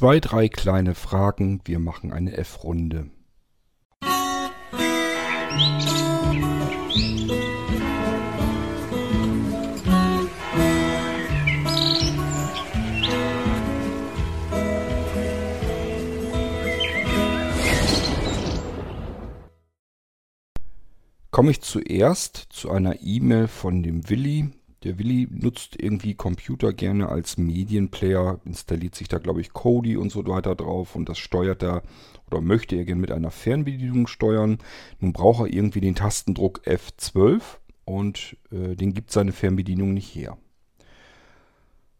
Zwei, drei kleine Fragen. Wir machen eine F-Runde. Komme ich zuerst zu einer E-Mail von dem Willi. Der Willi nutzt irgendwie Computer gerne als Medienplayer, installiert sich da, glaube ich, Kodi und so weiter drauf und das steuert er oder möchte er gerne mit einer Fernbedienung steuern. Nun braucht er irgendwie den Tastendruck F12 und äh, den gibt seine Fernbedienung nicht her.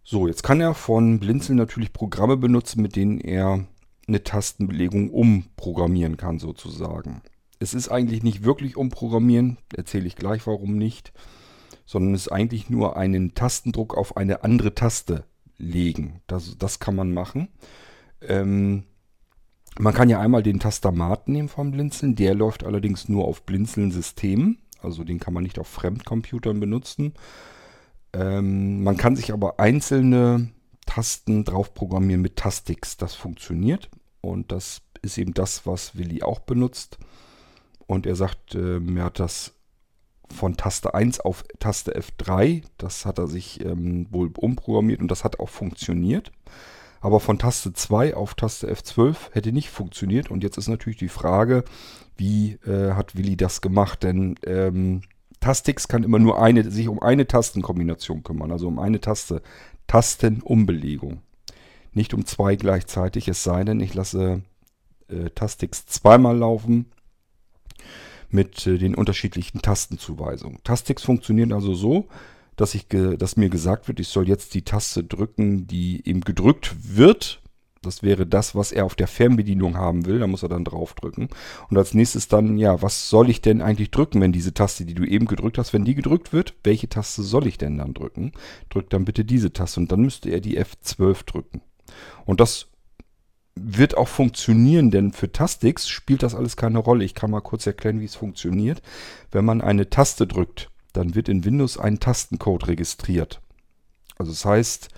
So, jetzt kann er von Blinzeln natürlich Programme benutzen, mit denen er eine Tastenbelegung umprogrammieren kann sozusagen. Es ist eigentlich nicht wirklich umprogrammieren, erzähle ich gleich warum nicht sondern es ist eigentlich nur einen Tastendruck auf eine andere Taste legen. Das, das kann man machen. Ähm, man kann ja einmal den Tastamat nehmen vom Blinzeln. Der läuft allerdings nur auf Blinzeln-Systemen. Also den kann man nicht auf Fremdcomputern benutzen. Ähm, man kann sich aber einzelne Tasten drauf programmieren mit Tastix. Das funktioniert. Und das ist eben das, was Willi auch benutzt. Und er sagt, äh, er hat das von Taste 1 auf Taste F3. Das hat er sich ähm, wohl umprogrammiert und das hat auch funktioniert. Aber von Taste 2 auf Taste F12 hätte nicht funktioniert. Und jetzt ist natürlich die Frage, wie äh, hat Willi das gemacht? Denn ähm, Tastix kann immer nur eine, sich um eine Tastenkombination kümmern, also um eine Taste. Tastenumbelegung. Nicht um zwei gleichzeitig, es sei denn, ich lasse äh, Tastix zweimal laufen mit äh, den unterschiedlichen Tastenzuweisungen. Tastix funktioniert also so, dass, ich dass mir gesagt wird, ich soll jetzt die Taste drücken, die ihm gedrückt wird. Das wäre das, was er auf der Fernbedienung haben will. Da muss er dann draufdrücken. Und als nächstes dann, ja, was soll ich denn eigentlich drücken, wenn diese Taste, die du eben gedrückt hast, wenn die gedrückt wird, welche Taste soll ich denn dann drücken? Drück dann bitte diese Taste und dann müsste er die F12 drücken. Und das wird auch funktionieren, denn für Tastix spielt das alles keine Rolle. Ich kann mal kurz erklären, wie es funktioniert. Wenn man eine Taste drückt, dann wird in Windows ein Tastencode registriert. Also das heißt,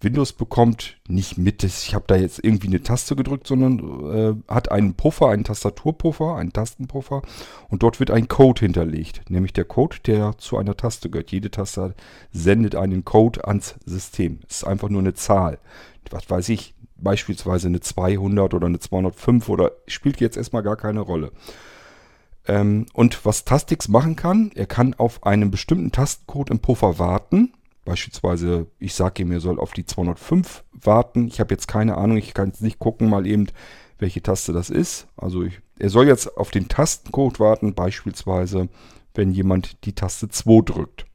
Windows bekommt nicht mit, ich habe da jetzt irgendwie eine Taste gedrückt, sondern äh, hat einen Puffer, einen Tastaturpuffer, einen Tastenpuffer und dort wird ein Code hinterlegt, nämlich der Code, der zu einer Taste gehört. Jede Taste sendet einen Code ans System. Es ist einfach nur eine Zahl. Was weiß ich, beispielsweise eine 200 oder eine 205 oder spielt jetzt erstmal gar keine Rolle. Ähm, und was Tastix machen kann, er kann auf einen bestimmten Tastencode im Puffer warten. Beispielsweise, ich sage ihm, er soll auf die 205 warten. Ich habe jetzt keine Ahnung, ich kann jetzt nicht gucken, mal eben, welche Taste das ist. Also ich, er soll jetzt auf den Tastencode warten, beispielsweise, wenn jemand die Taste 2 drückt.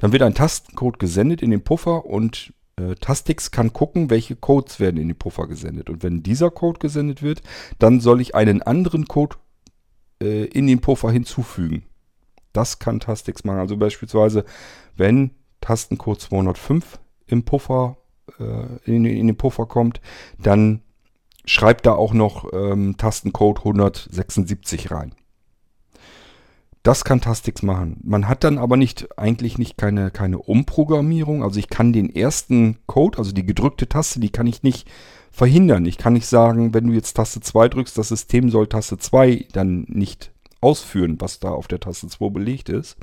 Dann wird ein Tastencode gesendet in den Puffer und Tastix kann gucken, welche Codes werden in die Puffer gesendet. Und wenn dieser Code gesendet wird, dann soll ich einen anderen Code äh, in den Puffer hinzufügen. Das kann Tastix machen. Also beispielsweise, wenn Tastencode 205 im Puffer, äh, in, in, den Puffer kommt, dann schreibt da auch noch ähm, Tastencode 176 rein. Das kann Tastix machen. Man hat dann aber nicht, eigentlich nicht keine, keine Umprogrammierung. Also ich kann den ersten Code, also die gedrückte Taste, die kann ich nicht verhindern. Ich kann nicht sagen, wenn du jetzt Taste 2 drückst, das System soll Taste 2 dann nicht ausführen, was da auf der Taste 2 belegt ist.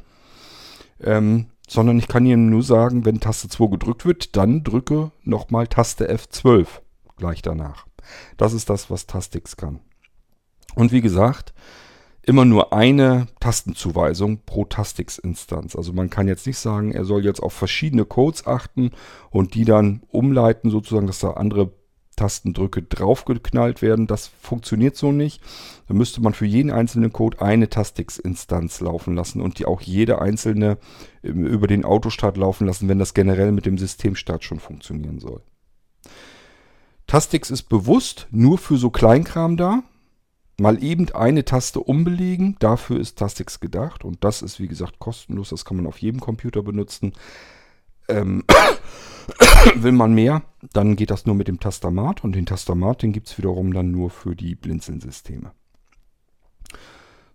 Ähm, sondern ich kann ihm nur sagen, wenn Taste 2 gedrückt wird, dann drücke nochmal Taste F12 gleich danach. Das ist das, was Tastix kann. Und wie gesagt, immer nur eine Tastenzuweisung pro Tastix-Instanz. Also man kann jetzt nicht sagen, er soll jetzt auf verschiedene Codes achten und die dann umleiten, sozusagen, dass da andere Tastendrücke draufgeknallt werden. Das funktioniert so nicht. Da müsste man für jeden einzelnen Code eine Tastix-Instanz laufen lassen und die auch jede einzelne ähm, über den Autostart laufen lassen, wenn das generell mit dem Systemstart schon funktionieren soll. Tastix ist bewusst nur für so Kleinkram da mal eben eine Taste umbelegen. Dafür ist Tastix gedacht und das ist wie gesagt kostenlos. Das kann man auf jedem Computer benutzen. Ähm, will man mehr, dann geht das nur mit dem Tastamat und den Tastamat, den gibt es wiederum dann nur für die Blinzeln-Systeme.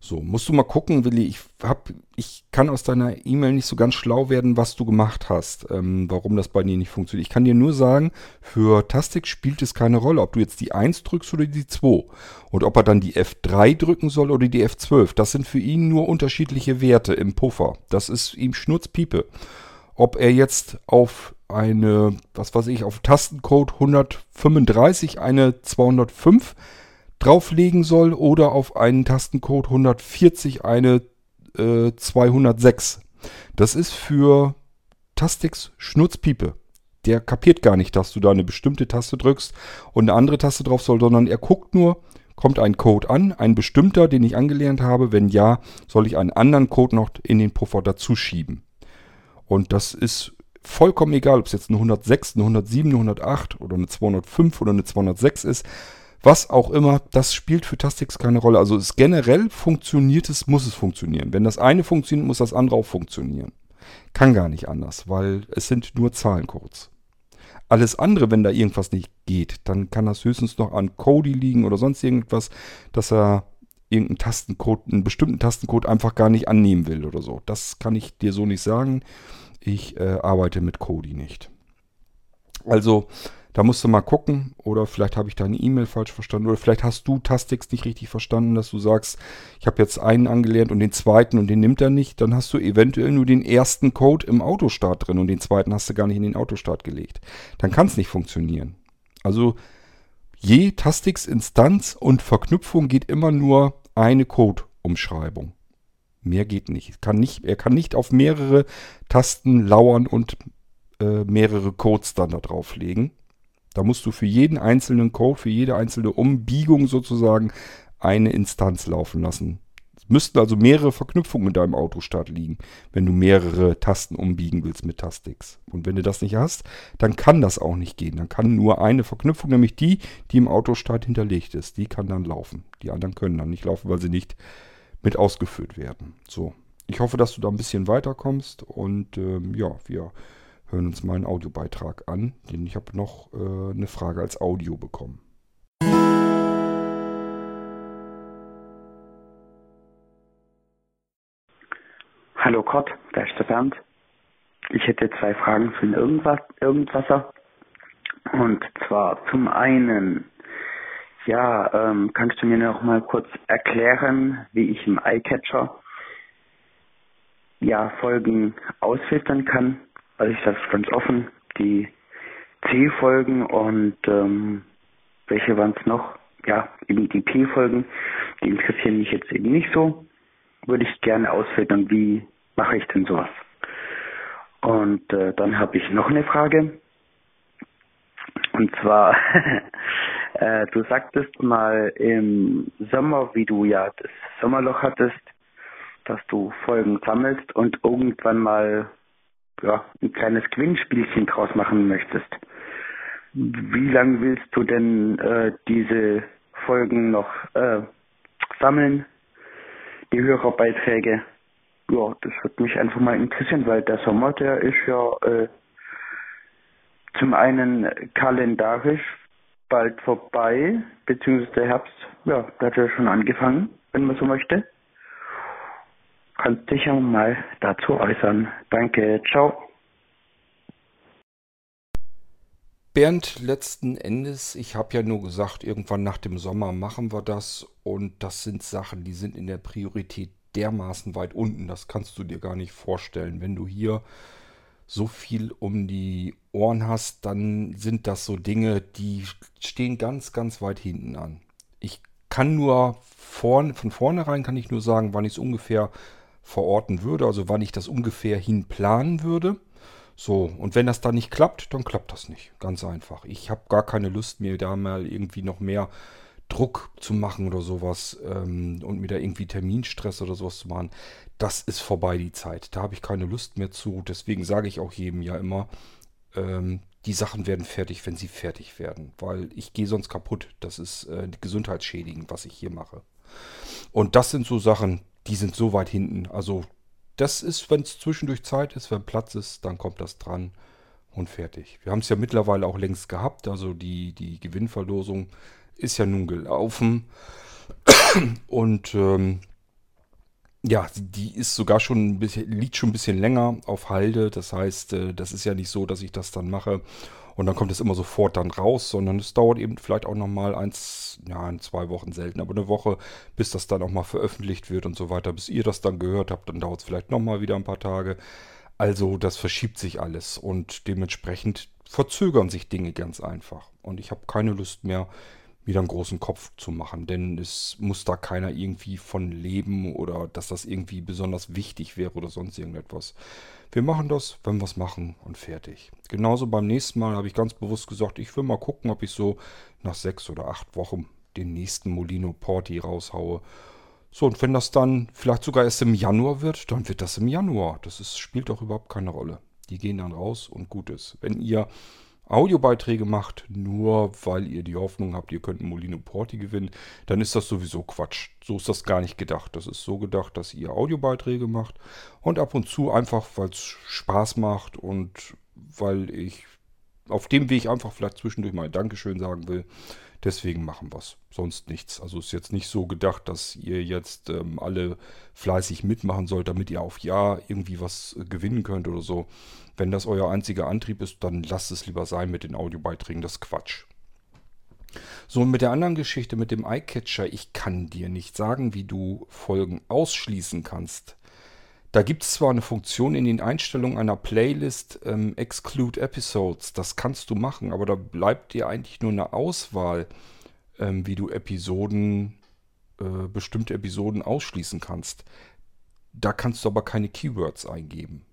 So, musst du mal gucken, Willi. Ich, hab, ich kann aus deiner E-Mail nicht so ganz schlau werden, was du gemacht hast, ähm, warum das bei dir nicht funktioniert. Ich kann dir nur sagen, für Tastik spielt es keine Rolle, ob du jetzt die 1 drückst oder die 2. Und ob er dann die F3 drücken soll oder die F12. Das sind für ihn nur unterschiedliche Werte im Puffer. Das ist ihm Schnurzpiepe. Ob er jetzt auf eine, was weiß ich, auf Tastencode 135 eine 205 drauflegen soll oder auf einen Tastencode 140 eine äh, 206. Das ist für Tastix Schnurzpiepe. Der kapiert gar nicht, dass du da eine bestimmte Taste drückst und eine andere Taste drauf soll, sondern er guckt nur, kommt ein Code an, ein bestimmter, den ich angelernt habe. Wenn ja, soll ich einen anderen Code noch in den Puffer dazu schieben. Und das ist vollkommen egal, ob es jetzt eine 106, eine 107, eine 108 oder eine 205 oder eine 206 ist. Was auch immer, das spielt für Tastix keine Rolle. Also es generell funktioniert es, muss es funktionieren. Wenn das eine funktioniert, muss das andere auch funktionieren. Kann gar nicht anders, weil es sind nur Zahlencodes. Alles andere, wenn da irgendwas nicht geht, dann kann das höchstens noch an Cody liegen oder sonst irgendwas, dass er irgendeinen Tastencode, einen bestimmten Tastencode einfach gar nicht annehmen will oder so. Das kann ich dir so nicht sagen. Ich äh, arbeite mit Kodi nicht. Also, da musst du mal gucken. Oder vielleicht habe ich deine E-Mail falsch verstanden. Oder vielleicht hast du Tastix nicht richtig verstanden, dass du sagst, ich habe jetzt einen angelernt und den zweiten und den nimmt er nicht. Dann hast du eventuell nur den ersten Code im Autostart drin und den zweiten hast du gar nicht in den Autostart gelegt. Dann kann es nicht funktionieren. Also, je Tastix-Instanz und Verknüpfung geht immer nur eine Code-Umschreibung. Mehr geht nicht. Kann nicht. Er kann nicht auf mehrere Tasten lauern und äh, mehrere Codes dann da drauflegen. Da musst du für jeden einzelnen Code, für jede einzelne Umbiegung sozusagen eine Instanz laufen lassen. Es müssten also mehrere Verknüpfungen in deinem Autostart liegen, wenn du mehrere Tasten umbiegen willst mit Tastix. Und wenn du das nicht hast, dann kann das auch nicht gehen. Dann kann nur eine Verknüpfung, nämlich die, die im Autostart hinterlegt ist, die kann dann laufen. Die anderen können dann nicht laufen, weil sie nicht mit ausgeführt werden. So, ich hoffe, dass du da ein bisschen weiterkommst und ähm, ja, wir hören uns mal einen Audiobeitrag an, denn ich habe noch äh, eine Frage als Audio bekommen. Hallo Kurt, da ist der Bernd. Ich hätte zwei Fragen für den Irgendwas, Irgendwasser. Und zwar zum einen, ja, ähm, kannst du mir noch mal kurz erklären, wie ich im iCatcher ja Folgen ausfiltern kann? Also ich sage ganz offen, die C-Folgen und ähm, welche waren es noch? Ja, eben die P-Folgen, die interessieren mich jetzt eben nicht so. Würde ich gerne ausfiltern, wie mache ich denn sowas? Und äh, dann habe ich noch eine Frage. Und zwar, äh, du sagtest mal im Sommer, wie du ja das Sommerloch hattest, dass du Folgen sammelst und irgendwann mal ja, ein kleines Gewinnspielchen draus machen möchtest. Wie lange willst du denn äh, diese Folgen noch äh, sammeln, die Hörerbeiträge? Ja, das würde mich einfach mal interessieren, weil der Sommer, der ist ja äh, zum einen kalendarisch bald vorbei, beziehungsweise der Herbst, ja, der hat ja schon angefangen, wenn man so möchte. Kannst dich ja mal dazu äußern. Danke, ciao. Bernd, letzten Endes, ich habe ja nur gesagt, irgendwann nach dem Sommer machen wir das und das sind Sachen, die sind in der Priorität dermaßen weit unten, das kannst du dir gar nicht vorstellen. Wenn du hier so viel um die Ohren hast, dann sind das so Dinge, die stehen ganz, ganz weit hinten an. Ich kann nur vorn, von vornherein kann ich nur sagen, wann ich es ungefähr verorten würde, also wann ich das ungefähr hin planen würde. So, und wenn das dann nicht klappt, dann klappt das nicht. Ganz einfach. Ich habe gar keine Lust, mir da mal irgendwie noch mehr Druck zu machen oder sowas ähm, und mir da irgendwie Terminstress oder sowas zu machen. Das ist vorbei, die Zeit. Da habe ich keine Lust mehr zu. Deswegen sage ich auch jedem ja immer, ähm, die Sachen werden fertig, wenn sie fertig werden. Weil ich gehe sonst kaputt. Das ist äh, gesundheitsschädigend, was ich hier mache. Und das sind so Sachen, die sind so weit hinten. Also das ist, wenn es zwischendurch Zeit ist, wenn Platz ist, dann kommt das dran und fertig. Wir haben es ja mittlerweile auch längst gehabt. Also die, die Gewinnverlosung ist ja nun gelaufen. Und ähm, Ja, die ist sogar schon ein bisschen, liegt schon ein bisschen länger auf Halde. Das heißt, äh, das ist ja nicht so, dass ich das dann mache und dann kommt es immer sofort dann raus, sondern es dauert eben vielleicht auch nochmal eins, ja, in zwei Wochen selten, aber eine Woche, bis das dann auch mal veröffentlicht wird und so weiter. Bis ihr das dann gehört habt, dann dauert es vielleicht nochmal wieder ein paar Tage. Also das verschiebt sich alles und dementsprechend verzögern sich Dinge ganz einfach. Und ich habe keine Lust mehr, wieder einen großen Kopf zu machen, denn es muss da keiner irgendwie von leben oder dass das irgendwie besonders wichtig wäre oder sonst irgendetwas. Wir machen das, wenn wir es machen und fertig. Genauso beim nächsten Mal habe ich ganz bewusst gesagt, ich will mal gucken, ob ich so nach sechs oder acht Wochen den nächsten Molino Porti raushaue. So, und wenn das dann vielleicht sogar erst im Januar wird, dann wird das im Januar. Das ist, spielt doch überhaupt keine Rolle. Die gehen dann raus und gut ist. Wenn ihr Audiobeiträge macht, nur weil ihr die Hoffnung habt, ihr könnt Molino Porti gewinnen, dann ist das sowieso Quatsch. So ist das gar nicht gedacht. Das ist so gedacht, dass ihr Audiobeiträge macht und ab und zu einfach, weil es Spaß macht und weil ich auf dem Weg einfach vielleicht zwischendurch mal Dankeschön sagen will. Deswegen machen wir es. Sonst nichts. Also ist jetzt nicht so gedacht, dass ihr jetzt ähm, alle fleißig mitmachen sollt, damit ihr auf Ja irgendwie was äh, gewinnen könnt oder so. Wenn das euer einziger Antrieb ist, dann lasst es lieber sein mit den Audiobeiträgen. Das ist Quatsch. So, und mit der anderen Geschichte mit dem Eyecatcher, ich kann dir nicht sagen, wie du Folgen ausschließen kannst. Da gibt es zwar eine Funktion in den Einstellungen einer Playlist, ähm, Exclude Episodes, das kannst du machen, aber da bleibt dir eigentlich nur eine Auswahl, ähm, wie du Episoden, äh, bestimmte Episoden ausschließen kannst. Da kannst du aber keine Keywords eingeben.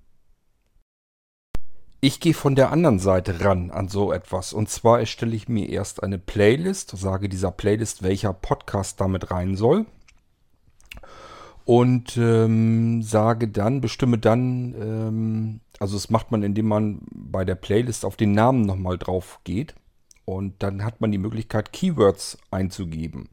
Ich gehe von der anderen Seite ran an so etwas. Und zwar erstelle ich mir erst eine Playlist, sage dieser Playlist, welcher Podcast damit rein soll. Und ähm, sage dann, bestimme dann, ähm, also das macht man, indem man bei der Playlist auf den Namen nochmal drauf geht. Und dann hat man die Möglichkeit, Keywords einzugeben.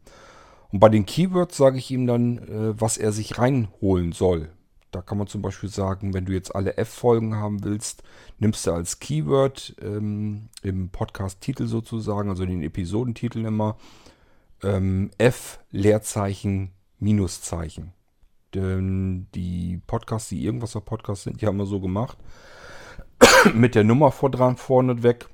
Und bei den Keywords sage ich ihm dann, äh, was er sich reinholen soll. Da kann man zum Beispiel sagen, wenn du jetzt alle F-Folgen haben willst, nimmst du als Keyword ähm, im Podcast-Titel sozusagen, also in den Episodentiteln immer, ähm, F, Leerzeichen, Minuszeichen. Denn die Podcasts, die irgendwas auf Podcasts sind, die haben wir so gemacht. Mit der Nummer vor dran, vorne weg.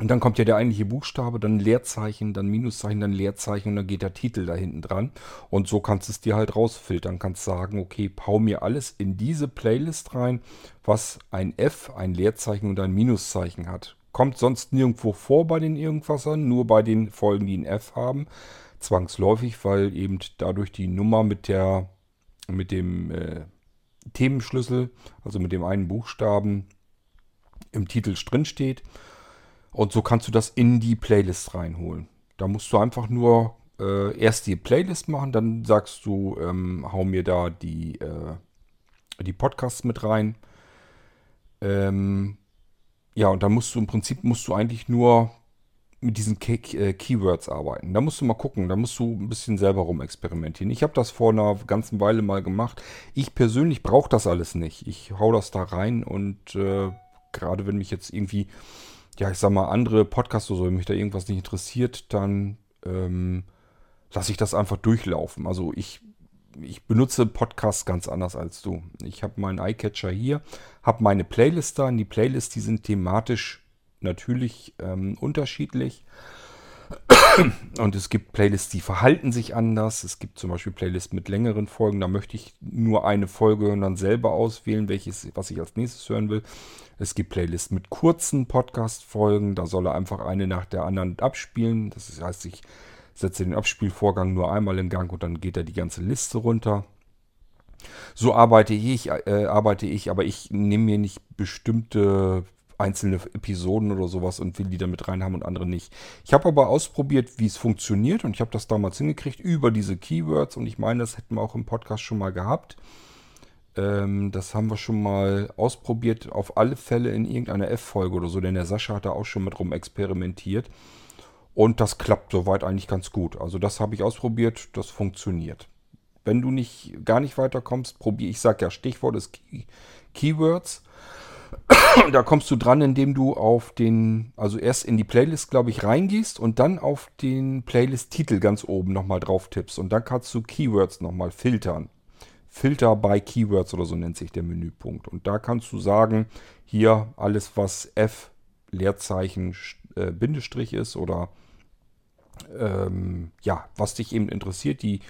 Und dann kommt ja der eigentliche Buchstabe, dann Leerzeichen, dann Minuszeichen, dann Leerzeichen und dann geht der Titel da hinten dran. Und so kannst du es dir halt rausfiltern. Kannst sagen, okay, hau mir alles in diese Playlist rein, was ein F, ein Leerzeichen und ein Minuszeichen hat. Kommt sonst nirgendwo vor bei den Irgendwassern, nur bei den Folgen, die ein F haben. Zwangsläufig, weil eben dadurch die Nummer mit der, mit dem äh, Themenschlüssel, also mit dem einen Buchstaben im Titel drin steht. Und so kannst du das in die Playlist reinholen. Da musst du einfach nur äh, erst die Playlist machen, dann sagst du, ähm, hau mir da die, äh, die Podcasts mit rein. Ähm, ja, und dann musst du im Prinzip musst du eigentlich nur mit diesen Key äh, Keywords arbeiten. Da musst du mal gucken, da musst du ein bisschen selber rumexperimentieren. Ich habe das vor einer ganzen Weile mal gemacht. Ich persönlich brauche das alles nicht. Ich hau das da rein und äh, gerade wenn mich jetzt irgendwie ja, ich sag mal, andere Podcasts oder so, wenn mich da irgendwas nicht interessiert, dann ähm, lasse ich das einfach durchlaufen. Also ich, ich benutze Podcasts ganz anders als du. Ich habe meinen Eyecatcher hier, habe meine Playlist da. Und die Playlists, die sind thematisch natürlich ähm, unterschiedlich. Und es gibt Playlists, die verhalten sich anders. Es gibt zum Beispiel Playlists mit längeren Folgen. Da möchte ich nur eine Folge und dann selber auswählen, welches, was ich als nächstes hören will. Es gibt Playlists mit kurzen Podcast-Folgen. Da soll er einfach eine nach der anderen abspielen. Das heißt, ich setze den Abspielvorgang nur einmal in Gang und dann geht er die ganze Liste runter. So arbeite ich, äh, arbeite ich, aber ich nehme mir nicht bestimmte einzelne Episoden oder sowas und will die da mit rein haben und andere nicht. Ich habe aber ausprobiert, wie es funktioniert und ich habe das damals hingekriegt über diese Keywords und ich meine, das hätten wir auch im Podcast schon mal gehabt. Ähm, das haben wir schon mal ausprobiert, auf alle Fälle in irgendeiner F-Folge oder so, denn der Sascha hat da auch schon mit rum experimentiert. Und das klappt soweit eigentlich ganz gut. Also das habe ich ausprobiert, das funktioniert. Wenn du nicht gar nicht weiterkommst, probier, ich sage ja Stichwort ist Key Keywords. da kommst du dran, indem du auf den, also erst in die Playlist, glaube ich, reingehst und dann auf den Playlist-Titel ganz oben nochmal drauf tippst. Und dann kannst du Keywords nochmal filtern Filter by Keywords oder so nennt sich der Menüpunkt. Und da kannst du sagen, hier alles, was F, Leerzeichen, äh, Bindestrich ist oder ähm, ja, was dich eben interessiert, die,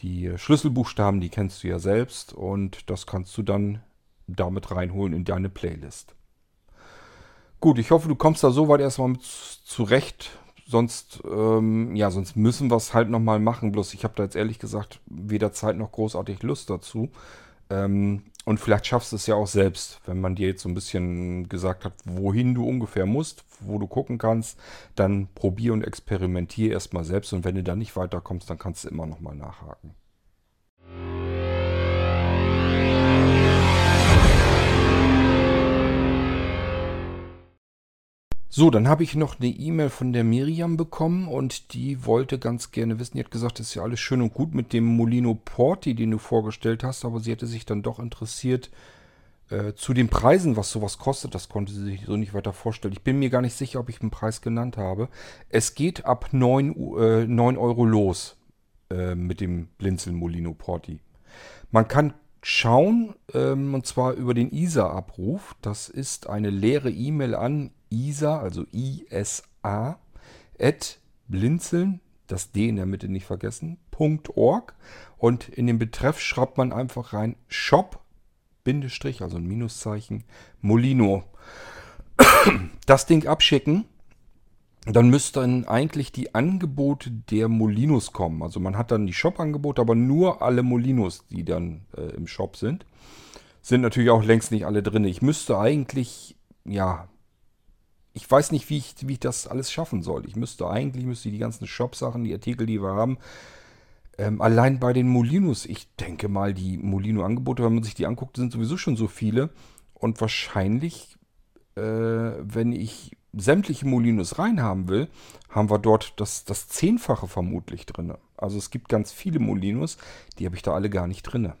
die Schlüsselbuchstaben, die kennst du ja selbst und das kannst du dann damit reinholen in deine Playlist. Gut, ich hoffe, du kommst da soweit erstmal mit zurecht. Sonst, ähm, ja, sonst müssen wir es halt nochmal machen. Bloß ich habe da jetzt ehrlich gesagt weder Zeit noch großartig Lust dazu. Ähm, und vielleicht schaffst du es ja auch selbst, wenn man dir jetzt so ein bisschen gesagt hat, wohin du ungefähr musst, wo du gucken kannst, dann probier und experimentier erstmal selbst und wenn du dann nicht weiterkommst, dann kannst du immer nochmal nachhaken. So, dann habe ich noch eine E-Mail von der Miriam bekommen und die wollte ganz gerne wissen, die hat gesagt, das ist ja alles schön und gut mit dem Molino Porti, den du vorgestellt hast, aber sie hätte sich dann doch interessiert äh, zu den Preisen, was sowas kostet. Das konnte sie sich so nicht weiter vorstellen. Ich bin mir gar nicht sicher, ob ich einen Preis genannt habe. Es geht ab 9, äh, 9 Euro los äh, mit dem Blinzeln Molino Porti. Man kann schauen, ähm, und zwar über den ISA-Abruf. Das ist eine leere E-Mail an ISA, also ISA, at blinzeln, das D in der Mitte nicht vergessen, .org. Und in den Betreff schreibt man einfach rein Shop, Bindestrich, also ein Minuszeichen, Molino. Das Ding abschicken dann müssten eigentlich die Angebote der Molinos kommen. Also man hat dann die Shop-Angebote, aber nur alle Molinos, die dann äh, im Shop sind, sind natürlich auch längst nicht alle drin. Ich müsste eigentlich, ja, ich weiß nicht, wie ich, wie ich das alles schaffen soll. Ich müsste eigentlich, müsste die ganzen Shop-Sachen, die Artikel, die wir haben, ähm, allein bei den Molinos, ich denke mal, die Molino-Angebote, wenn man sich die anguckt, sind sowieso schon so viele. Und wahrscheinlich, äh, wenn ich sämtliche Molinos reinhaben will, haben wir dort das, das Zehnfache vermutlich drin. Also es gibt ganz viele Molinos, die habe ich da alle gar nicht drin.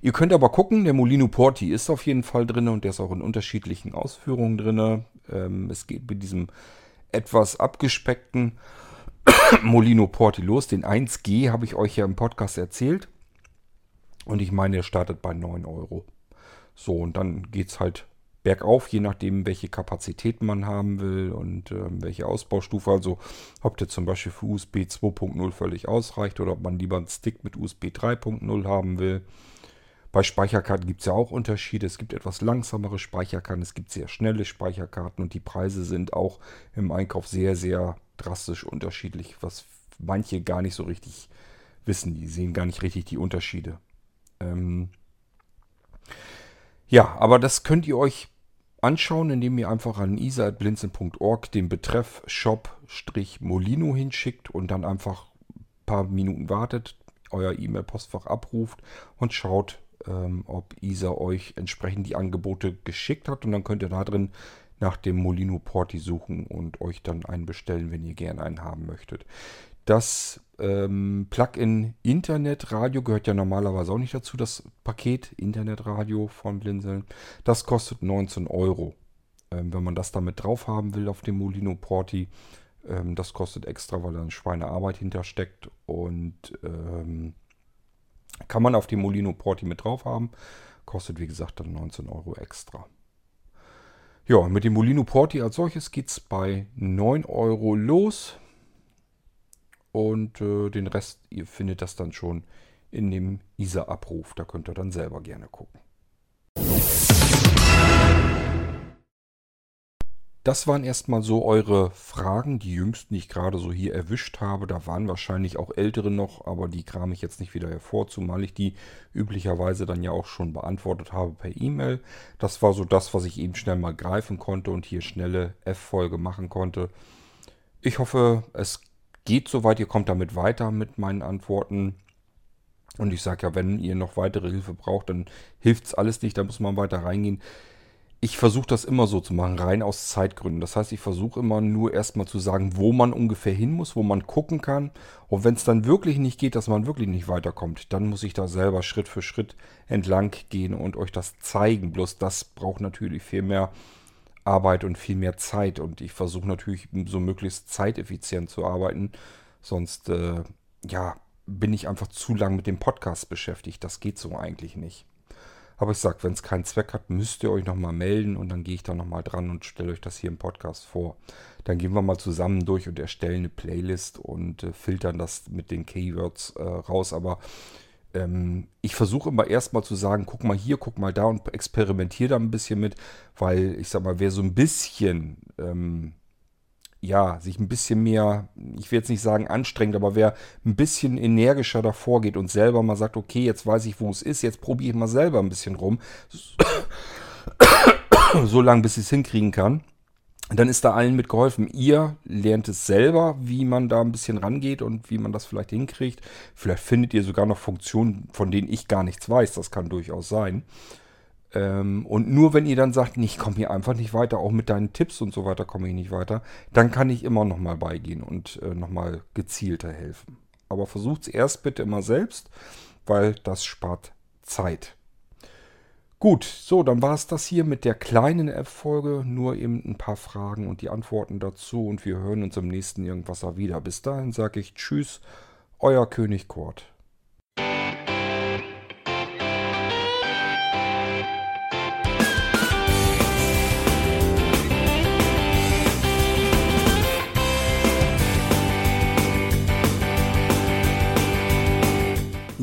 Ihr könnt aber gucken, der Molino Porti ist auf jeden Fall drin und der ist auch in unterschiedlichen Ausführungen drin. Ähm, es geht mit diesem etwas abgespeckten Molino Porti los. Den 1G habe ich euch ja im Podcast erzählt. Und ich meine, der startet bei 9 Euro. So, und dann geht es halt bergauf, je nachdem, welche Kapazität man haben will und äh, welche Ausbaustufe. Also ob der zum Beispiel für USB 2.0 völlig ausreicht oder ob man lieber einen Stick mit USB 3.0 haben will. Bei Speicherkarten gibt es ja auch Unterschiede. Es gibt etwas langsamere Speicherkarten, es gibt sehr schnelle Speicherkarten und die Preise sind auch im Einkauf sehr, sehr drastisch unterschiedlich, was manche gar nicht so richtig wissen. Die sehen gar nicht richtig die Unterschiede. Ähm ja, aber das könnt ihr euch anschauen, indem ihr einfach an isa.blinzen.org den Betreff Shop-Molino hinschickt und dann einfach ein paar Minuten wartet, euer E-Mail-Postfach abruft und schaut, ähm, ob ISA euch entsprechend die Angebote geschickt hat. Und dann könnt ihr da drin nach dem Molino Porti suchen und euch dann einen bestellen, wenn ihr gerne einen haben möchtet. Das ähm, Plugin Internetradio gehört ja normalerweise auch nicht dazu, das Paket Internetradio von Blinzeln. Das kostet 19 Euro. Ähm, wenn man das damit drauf haben will auf dem Molino Porti, ähm, das kostet extra, weil da eine Schweinearbeit hintersteckt und ähm, kann man auf dem Molino Porti mit drauf haben. Kostet wie gesagt dann 19 Euro extra. Ja, mit dem Molino Porti als solches geht es bei 9 Euro los. Und äh, den Rest, ihr findet das dann schon in dem ISA-Abruf. Da könnt ihr dann selber gerne gucken. Das waren erstmal so eure Fragen, die jüngsten, die ich gerade so hier erwischt habe. Da waren wahrscheinlich auch ältere noch, aber die kram ich jetzt nicht wieder hervor, zumal ich die üblicherweise dann ja auch schon beantwortet habe per E-Mail. Das war so das, was ich eben schnell mal greifen konnte und hier schnelle F-Folge machen konnte. Ich hoffe, es geht soweit, ihr kommt damit weiter mit meinen Antworten. Und ich sage ja, wenn ihr noch weitere Hilfe braucht, dann hilft es alles nicht, da muss man weiter reingehen. Ich versuche das immer so zu machen, rein aus Zeitgründen. Das heißt, ich versuche immer nur erstmal zu sagen, wo man ungefähr hin muss, wo man gucken kann. Und wenn es dann wirklich nicht geht, dass man wirklich nicht weiterkommt, dann muss ich da selber Schritt für Schritt entlang gehen und euch das zeigen. Bloß das braucht natürlich viel mehr Arbeit und viel mehr Zeit. Und ich versuche natürlich so möglichst zeiteffizient zu arbeiten. Sonst, äh, ja, bin ich einfach zu lang mit dem Podcast beschäftigt. Das geht so eigentlich nicht. Aber ich sage, wenn es keinen Zweck hat, müsst ihr euch nochmal melden und dann gehe ich da nochmal dran und stelle euch das hier im Podcast vor. Dann gehen wir mal zusammen durch und erstellen eine Playlist und äh, filtern das mit den Keywords äh, raus. Aber ähm, ich versuche immer erstmal zu sagen, guck mal hier, guck mal da und experimentiere da ein bisschen mit, weil ich sag mal, wer so ein bisschen ähm, ja, sich ein bisschen mehr, ich will jetzt nicht sagen anstrengend, aber wer ein bisschen energischer davor geht und selber mal sagt, okay, jetzt weiß ich, wo es ist, jetzt probiere ich mal selber ein bisschen rum, so lange, bis ich es hinkriegen kann, dann ist da allen mitgeholfen. Ihr lernt es selber, wie man da ein bisschen rangeht und wie man das vielleicht hinkriegt. Vielleicht findet ihr sogar noch Funktionen, von denen ich gar nichts weiß. Das kann durchaus sein. Ähm, und nur wenn ihr dann sagt, ich komme hier einfach nicht weiter, auch mit deinen Tipps und so weiter komme ich nicht weiter, dann kann ich immer nochmal beigehen und äh, nochmal gezielter helfen. Aber versucht es erst bitte immer selbst, weil das spart Zeit. Gut, so, dann war es das hier mit der kleinen App-Folge. Nur eben ein paar Fragen und die Antworten dazu. Und wir hören uns im nächsten Irgendwasser wieder. Bis dahin sage ich Tschüss, euer König Kurt.